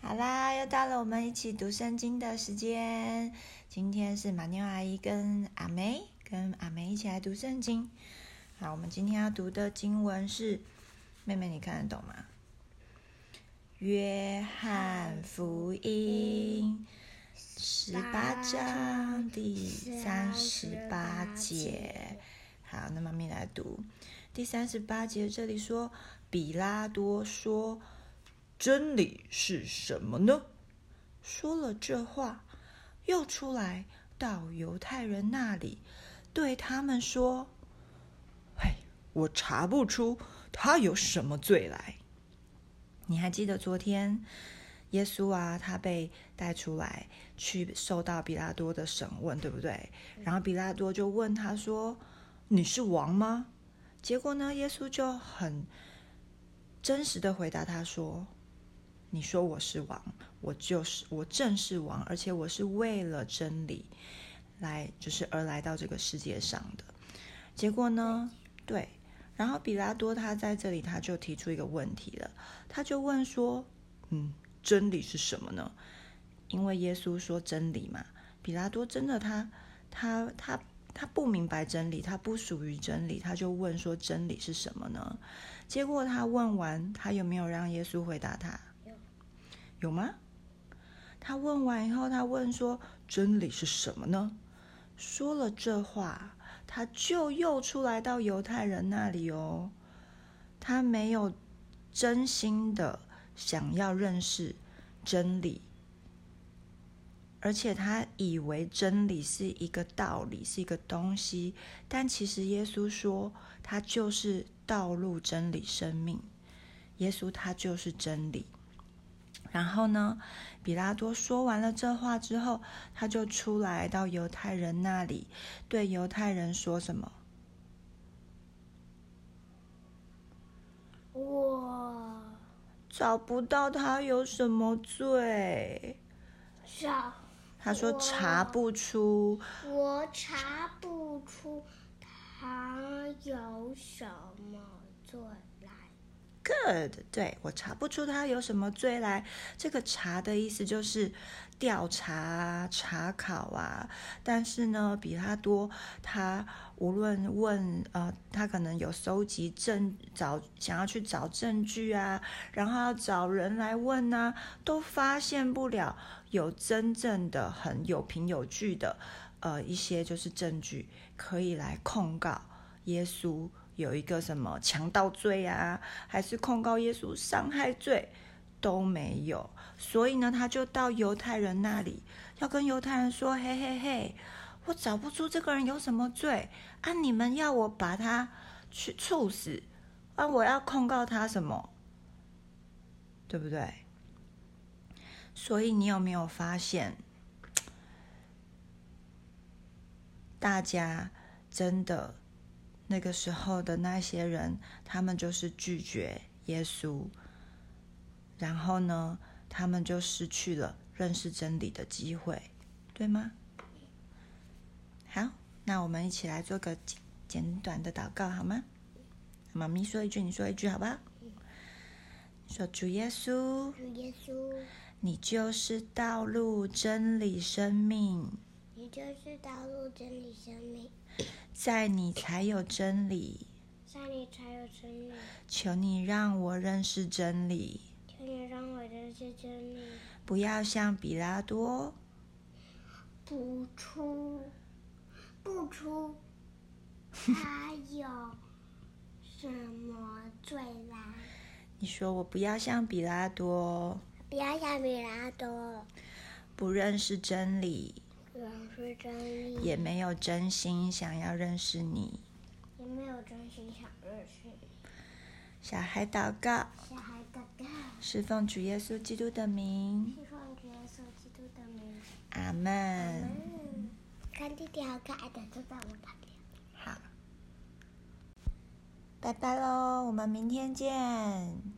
好啦，又到了我们一起读圣经的时间。今天是马妞阿姨跟阿梅，跟阿梅一起来读圣经。好，我们今天要读的经文是，妹妹你看得懂吗？约翰福音十八章第三十八节。好，那妈咪来读第三十八节。这里说，比拉多说。真理是什么呢？说了这话，又出来到犹太人那里，对他们说：“嘿，我查不出他有什么罪来。”你还记得昨天耶稣啊，他被带出来去受到比拉多的审问，对不对？然后比拉多就问他说：“你是王吗？”结果呢，耶稣就很真实的回答他说。你说我是王，我就是我正是王，而且我是为了真理来，就是而来到这个世界上的。结果呢？对，然后比拉多他在这里他就提出一个问题了，他就问说：“嗯，真理是什么呢？”因为耶稣说真理嘛，比拉多真的他他他他不明白真理，他不属于真理，他就问说真理是什么呢？结果他问完，他有没有让耶稣回答他？有吗？他问完以后，他问说：“真理是什么呢？”说了这话，他就又出来到犹太人那里哦。他没有真心的想要认识真理，而且他以为真理是一个道理，是一个东西。但其实耶稣说，他就是道路、真理、生命。耶稣他就是真理。然后呢，比拉多说完了这话之后，他就出来到犹太人那里，对犹太人说什么？我找不到他有什么罪。找他说查不出。我查不出他有什么罪。Good，对我查不出他有什么罪来。这个“查”的意思就是调查、查考啊。但是呢，比他多，他无论问呃，他可能有收集证，找想要去找证据啊，然后要找人来问啊，都发现不了有真正的很有凭有据的呃一些就是证据可以来控告耶稣。有一个什么强盗罪啊，还是控告耶稣伤害罪都没有，所以呢，他就到犹太人那里，要跟犹太人说：“嘿嘿嘿，我找不出这个人有什么罪啊！你们要我把他去处死啊？我要控告他什么？对不对？所以你有没有发现，大家真的？”那个时候的那些人，他们就是拒绝耶稣，然后呢，他们就失去了认识真理的机会，对吗？好，那我们一起来做个简短的祷告，好吗？妈咪说一句，你说一句，好不好？说主耶稣，主耶稣，你就是道路、真理、生命。你就是道路、真理、生命。在你才有真理，在你才有真理。求你让我认识真理，求你让我认识真理。不要像比拉多，不出，不出，他有什么罪来？你说我不要像比拉多，不要像比拉多，不认识真理。也没有真心想要认识你，也没有真心想认识你。小孩祷告，小孩祷告，侍奉主耶稣基督的名，侍奉主耶稣基督的名。阿门。看弟弟好可爱的，坐在我旁边。好，拜拜喽，我们明天见。